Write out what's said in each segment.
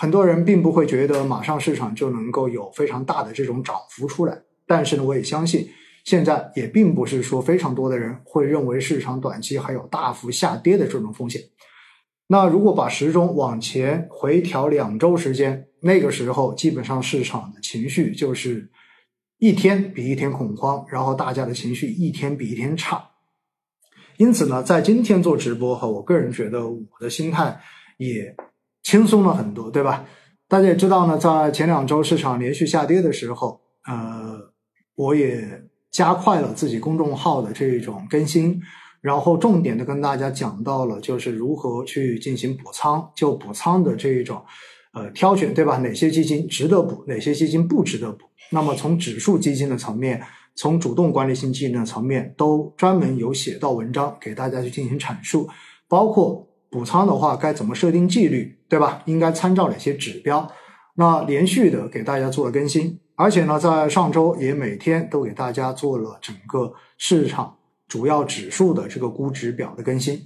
很多人并不会觉得马上市场就能够有非常大的这种涨幅出来，但是呢，我也相信现在也并不是说非常多的人会认为市场短期还有大幅下跌的这种风险。那如果把时钟往前回调两周时间，那个时候基本上市场的情绪就是一天比一天恐慌，然后大家的情绪一天比一天差。因此呢，在今天做直播哈，我个人觉得我的心态也轻松了很多，对吧？大家也知道呢，在前两周市场连续下跌的时候，呃，我也加快了自己公众号的这种更新。然后重点的跟大家讲到了，就是如何去进行补仓，就补仓的这一种，呃，挑选，对吧？哪些基金值得补，哪些基金不值得补？那么从指数基金的层面，从主动管理型基金的层面，都专门有写到文章给大家去进行阐述。包括补仓的话，该怎么设定纪律，对吧？应该参照哪些指标？那连续的给大家做了更新，而且呢，在上周也每天都给大家做了整个市场。主要指数的这个估值表的更新，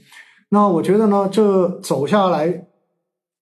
那我觉得呢，这走下来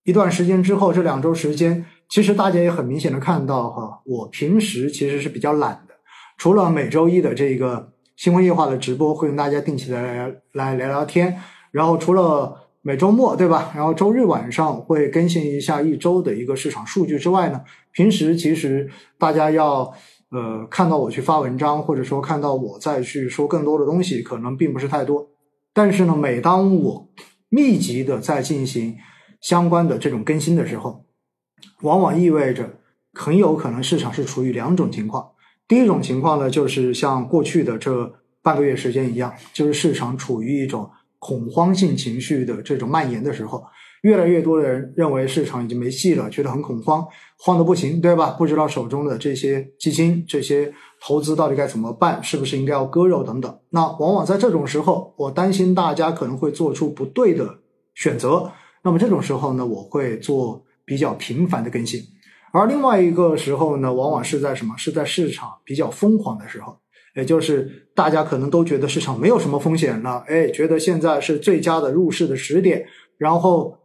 一段时间之后，这两周时间，其实大家也很明显的看到哈，我平时其实是比较懒的，除了每周一的这个新闻夜话的直播会跟大家定期的来来聊聊天，然后除了每周末对吧，然后周日晚上会更新一下一周的一个市场数据之外呢，平时其实大家要。呃，看到我去发文章，或者说看到我再去说更多的东西，可能并不是太多。但是呢，每当我密集的在进行相关的这种更新的时候，往往意味着很有可能市场是处于两种情况。第一种情况呢，就是像过去的这半个月时间一样，就是市场处于一种恐慌性情绪的这种蔓延的时候。越来越多的人认为市场已经没戏了，觉得很恐慌，慌得不行，对吧？不知道手中的这些基金、这些投资到底该怎么办，是不是应该要割肉等等。那往往在这种时候，我担心大家可能会做出不对的选择。那么这种时候呢，我会做比较频繁的更新。而另外一个时候呢，往往是在什么？是在市场比较疯狂的时候，也就是大家可能都觉得市场没有什么风险了，哎，觉得现在是最佳的入市的时点，然后。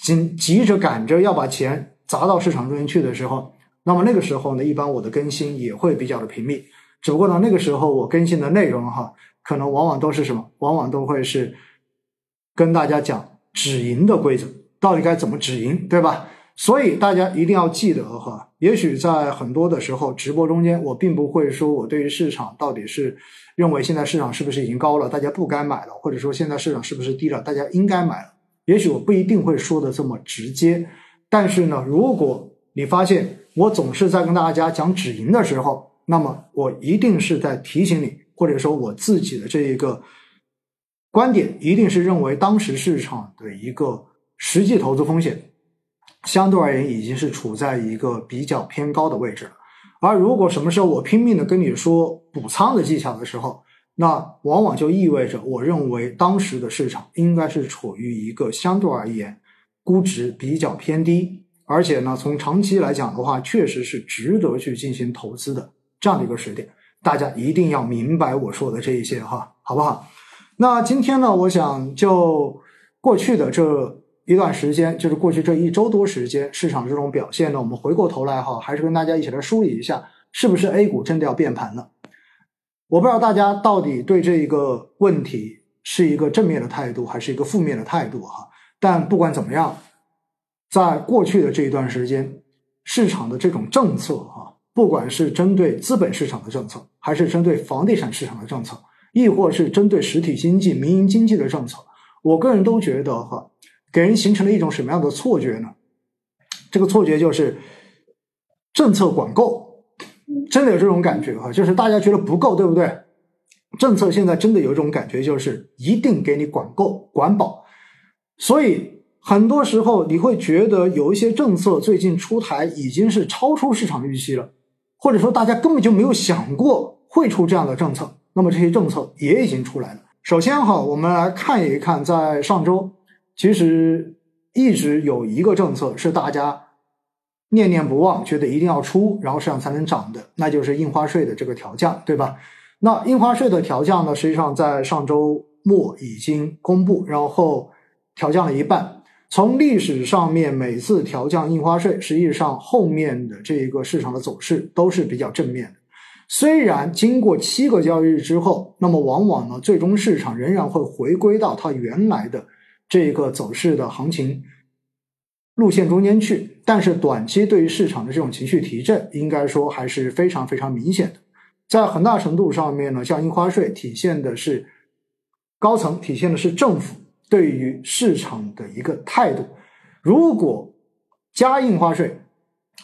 急急着赶着要把钱砸到市场中间去的时候，那么那个时候呢，一般我的更新也会比较的频密。只不过呢，那个时候我更新的内容哈，可能往往都是什么？往往都会是跟大家讲止盈的规则，到底该怎么止盈，对吧？所以大家一定要记得哈。也许在很多的时候直播中间，我并不会说我对于市场到底是认为现在市场是不是已经高了，大家不该买了，或者说现在市场是不是低了，大家应该买了。也许我不一定会说的这么直接，但是呢，如果你发现我总是在跟大家讲止盈的时候，那么我一定是在提醒你，或者说我自己的这一个观点，一定是认为当时市场的一个实际投资风险，相对而言已经是处在一个比较偏高的位置了。而如果什么时候我拼命的跟你说补仓的技巧的时候，那往往就意味着，我认为当时的市场应该是处于一个相对而言估值比较偏低，而且呢，从长期来讲的话，确实是值得去进行投资的这样的一个时点。大家一定要明白我说的这一些哈，好不好？那今天呢，我想就过去的这一段时间，就是过去这一周多时间市场这种表现呢，我们回过头来哈，还是跟大家一起来梳理一下，是不是 A 股真的要变盘了？我不知道大家到底对这一个问题是一个正面的态度还是一个负面的态度哈。但不管怎么样，在过去的这一段时间，市场的这种政策哈，不管是针对资本市场的政策，还是针对房地产市场的政策，亦或是针对实体经济、民营经济的政策，我个人都觉得哈，给人形成了一种什么样的错觉呢？这个错觉就是政策管够。真的有这种感觉哈，就是大家觉得不够，对不对？政策现在真的有一种感觉，就是一定给你管够、管饱。所以很多时候你会觉得有一些政策最近出台已经是超出市场预期了，或者说大家根本就没有想过会出这样的政策。那么这些政策也已经出来了。首先哈，我们来看一看，在上周其实一直有一个政策是大家。念念不忘，觉得一定要出，然后市场才能涨的，那就是印花税的这个调降，对吧？那印花税的调降呢，实际上在上周末已经公布，然后调降了一半。从历史上面每次调降印花税，实际上后面的这个市场的走势都是比较正面的。虽然经过七个交易日之后，那么往往呢，最终市场仍然会回归到它原来的这个走势的行情路线中间去。但是短期对于市场的这种情绪提振，应该说还是非常非常明显的。在很大程度上面呢，像印花税体现的是高层，体现的是政府。对于市场的一个态度，如果加印花税，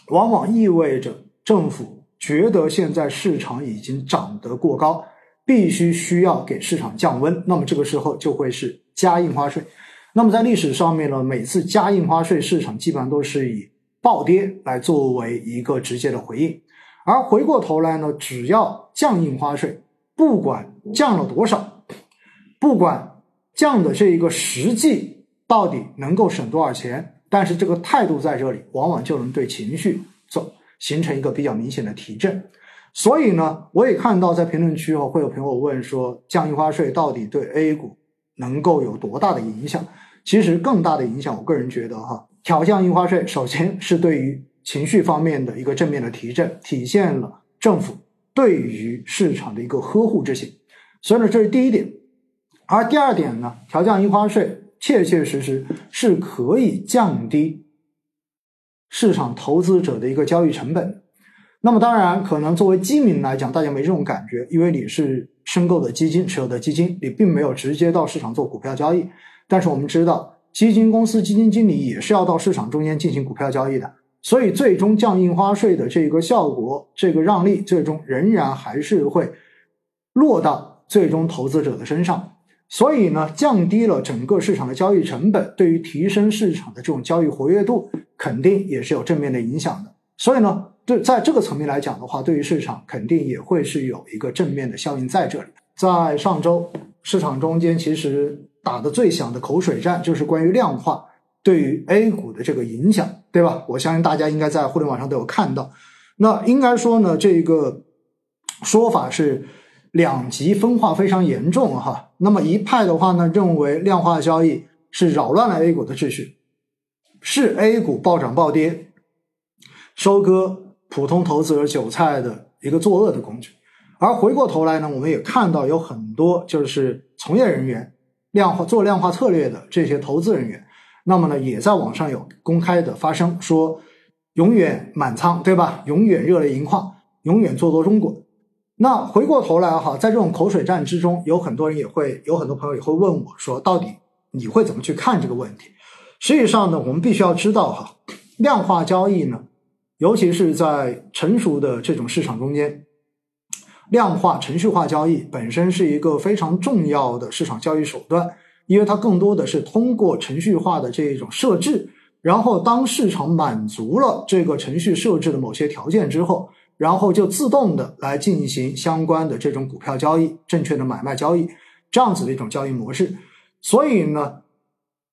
往往意味着政府觉得现在市场已经涨得过高，必须需要给市场降温，那么这个时候就会是加印花税。那么在历史上面呢，每次加印花税，市场基本上都是以暴跌来作为一个直接的回应，而回过头来呢，只要降印花税，不管降了多少，不管。降的这一个实际到底能够省多少钱？但是这个态度在这里，往往就能对情绪走形成一个比较明显的提振。所以呢，我也看到在评论区哦，会有朋友问说，降印花税到底对 A 股能够有多大的影响？其实更大的影响，我个人觉得哈，调降印花税，首先是对于情绪方面的一个正面的提振，体现了政府对于市场的一个呵护之情。所以呢，这是第一点。而第二点呢，调降印花税，切切实实是可以降低市场投资者的一个交易成本。那么，当然可能作为基民来讲，大家没这种感觉，因为你是申购的基金、持有的基金，你并没有直接到市场做股票交易。但是我们知道，基金公司基金经理也是要到市场中间进行股票交易的，所以最终降印花税的这个效果，这个让利，最终仍然还是会落到最终投资者的身上。所以呢，降低了整个市场的交易成本，对于提升市场的这种交易活跃度，肯定也是有正面的影响的。所以呢，对在这个层面来讲的话，对于市场肯定也会是有一个正面的效应在这里。在上周市场中间，其实打的最响的口水战就是关于量化对于 A 股的这个影响，对吧？我相信大家应该在互联网上都有看到。那应该说呢，这个说法是。两极分化非常严重哈，那么一派的话呢，认为量化交易是扰乱了 A 股的秩序，是 A 股暴涨暴跌、收割普通投资者韭菜的一个作恶的工具。而回过头来呢，我们也看到有很多就是从业人员、量化做量化策略的这些投资人员，那么呢，也在网上有公开的发声，说永远满仓，对吧？永远热泪盈眶，永远做多中国。那回过头来哈，在这种口水战之中，有很多人也会有很多朋友也会问我说，到底你会怎么去看这个问题？实际上呢，我们必须要知道哈，量化交易呢，尤其是在成熟的这种市场中间，量化程序化交易本身是一个非常重要的市场交易手段，因为它更多的是通过程序化的这一种设置，然后当市场满足了这个程序设置的某些条件之后。然后就自动的来进行相关的这种股票交易、证券的买卖交易，这样子的一种交易模式。所以呢，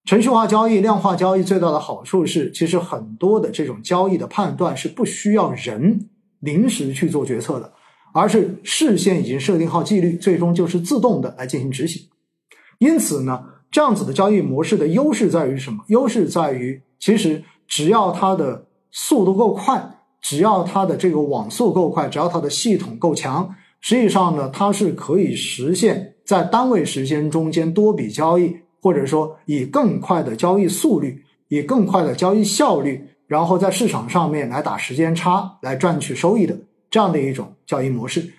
程序化交易、量化交易最大的好处是，其实很多的这种交易的判断是不需要人临时去做决策的，而是事先已经设定好纪律，最终就是自动的来进行执行。因此呢，这样子的交易模式的优势在于什么？优势在于，其实只要它的速度够快。只要它的这个网速够快，只要它的系统够强，实际上呢，它是可以实现，在单位时间中间多笔交易，或者说以更快的交易速率，以更快的交易效率，然后在市场上面来打时间差，来赚取收益的这样的一种交易模式。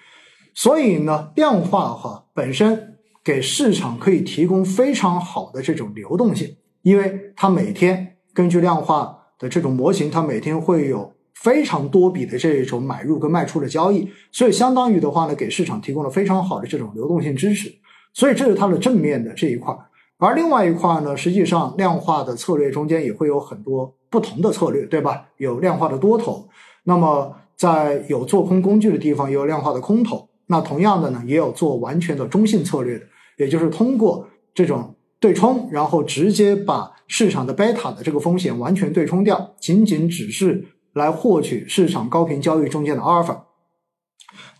所以呢，量化哈本身给市场可以提供非常好的这种流动性，因为它每天根据量化的这种模型，它每天会有。非常多笔的这种买入跟卖出的交易，所以相当于的话呢，给市场提供了非常好的这种流动性支持，所以这是它的正面的这一块。而另外一块呢，实际上量化的策略中间也会有很多不同的策略，对吧？有量化的多头，那么在有做空工具的地方也有量化的空头。那同样的呢，也有做完全的中性策略的，也就是通过这种对冲，然后直接把市场的贝塔的这个风险完全对冲掉，仅仅只是。来获取市场高频交易中间的阿尔法。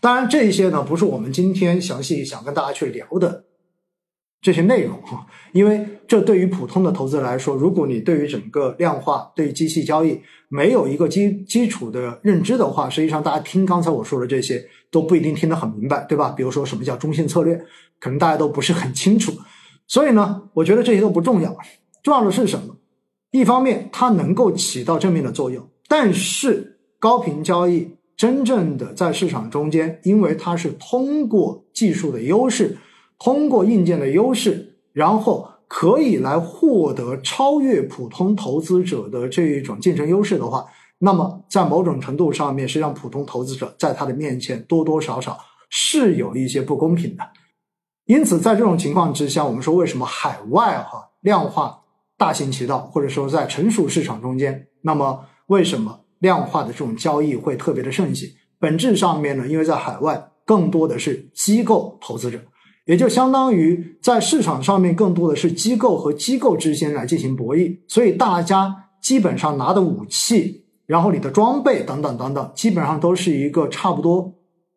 当然，这些呢不是我们今天详细想跟大家去聊的这些内容哈，因为这对于普通的投资来说，如果你对于整个量化、对于机器交易没有一个基基础的认知的话，实际上大家听刚才我说的这些都不一定听得很明白，对吧？比如说什么叫中性策略，可能大家都不是很清楚。所以呢，我觉得这些都不重要，重要的是什么？一方面它能够起到正面的作用，但是高频交易真正的在市场中间，因为它是通过技术的优势。通过硬件的优势，然后可以来获得超越普通投资者的这一种竞争优势的话，那么在某种程度上面，实际上普通投资者在他的面前多多少少是有一些不公平的。因此，在这种情况之下，我们说为什么海外哈量化大行其道，或者说在成熟市场中间，那么为什么量化的这种交易会特别的盛行？本质上面呢，因为在海外更多的是机构投资者。也就相当于在市场上面更多的是机构和机构之间来进行博弈，所以大家基本上拿的武器，然后你的装备等等等等，基本上都是一个差不多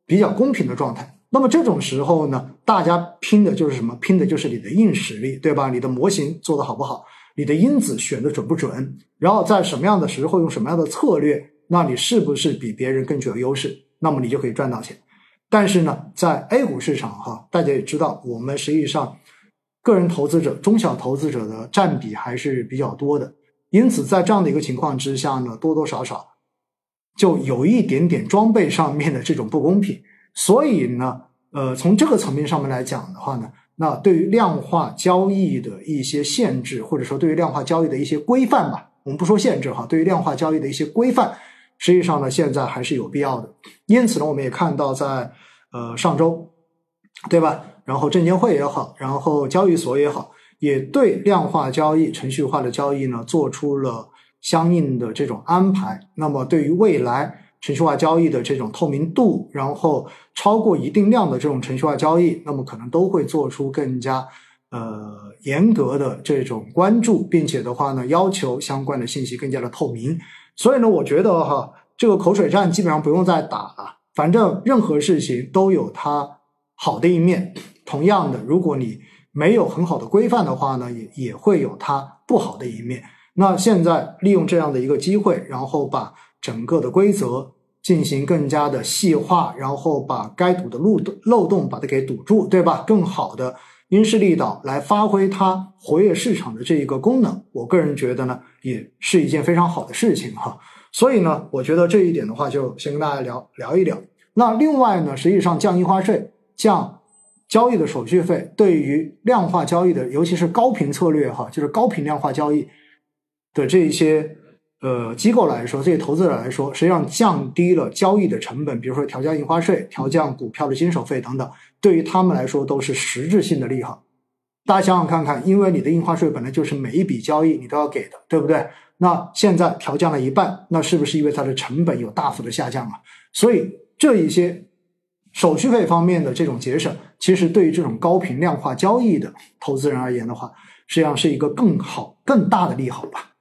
比较公平的状态。那么这种时候呢，大家拼的就是什么？拼的就是你的硬实力，对吧？你的模型做的好不好？你的因子选的准不准？然后在什么样的时候用什么样的策略？那你是不是比别人更具有优势？那么你就可以赚到钱。但是呢，在 A 股市场哈，大家也知道，我们实际上个人投资者、中小投资者的占比还是比较多的，因此在这样的一个情况之下呢，多多少少就有一点点装备上面的这种不公平。所以呢，呃，从这个层面上面来讲的话呢，那对于量化交易的一些限制，或者说对于量化交易的一些规范吧，我们不说限制哈，对于量化交易的一些规范。实际上呢，现在还是有必要的。因此呢，我们也看到，在呃上周，对吧？然后证监会也好，然后交易所也好，也对量化交易、程序化的交易呢做出了相应的这种安排。那么，对于未来程序化交易的这种透明度，然后超过一定量的这种程序化交易，那么可能都会做出更加呃严格的这种关注，并且的话呢，要求相关的信息更加的透明。所以呢，我觉得哈，这个口水战基本上不用再打了。反正任何事情都有它好的一面，同样的，如果你没有很好的规范的话呢，也也会有它不好的一面。那现在利用这样的一个机会，然后把整个的规则进行更加的细化，然后把该堵的漏洞漏洞把它给堵住，对吧？更好的。因势利导来发挥它活跃市场的这一个功能，我个人觉得呢，也是一件非常好的事情哈。所以呢，我觉得这一点的话，就先跟大家聊聊一聊。那另外呢，实际上降印花税、降交易的手续费，对于量化交易的，尤其是高频策略哈，就是高频量化交易的这一些。呃，机构来说，这些投资者来说，实际上降低了交易的成本，比如说调降印花税、调降股票的经手费等等，对于他们来说都是实质性的利好。大家想想看看，因为你的印花税本来就是每一笔交易你都要给的，对不对？那现在调降了一半，那是不是因为它的成本有大幅的下降啊？所以这一些手续费方面的这种节省，其实对于这种高频量化交易的投资人而言的话，实际上是一个更好、更大的利好吧。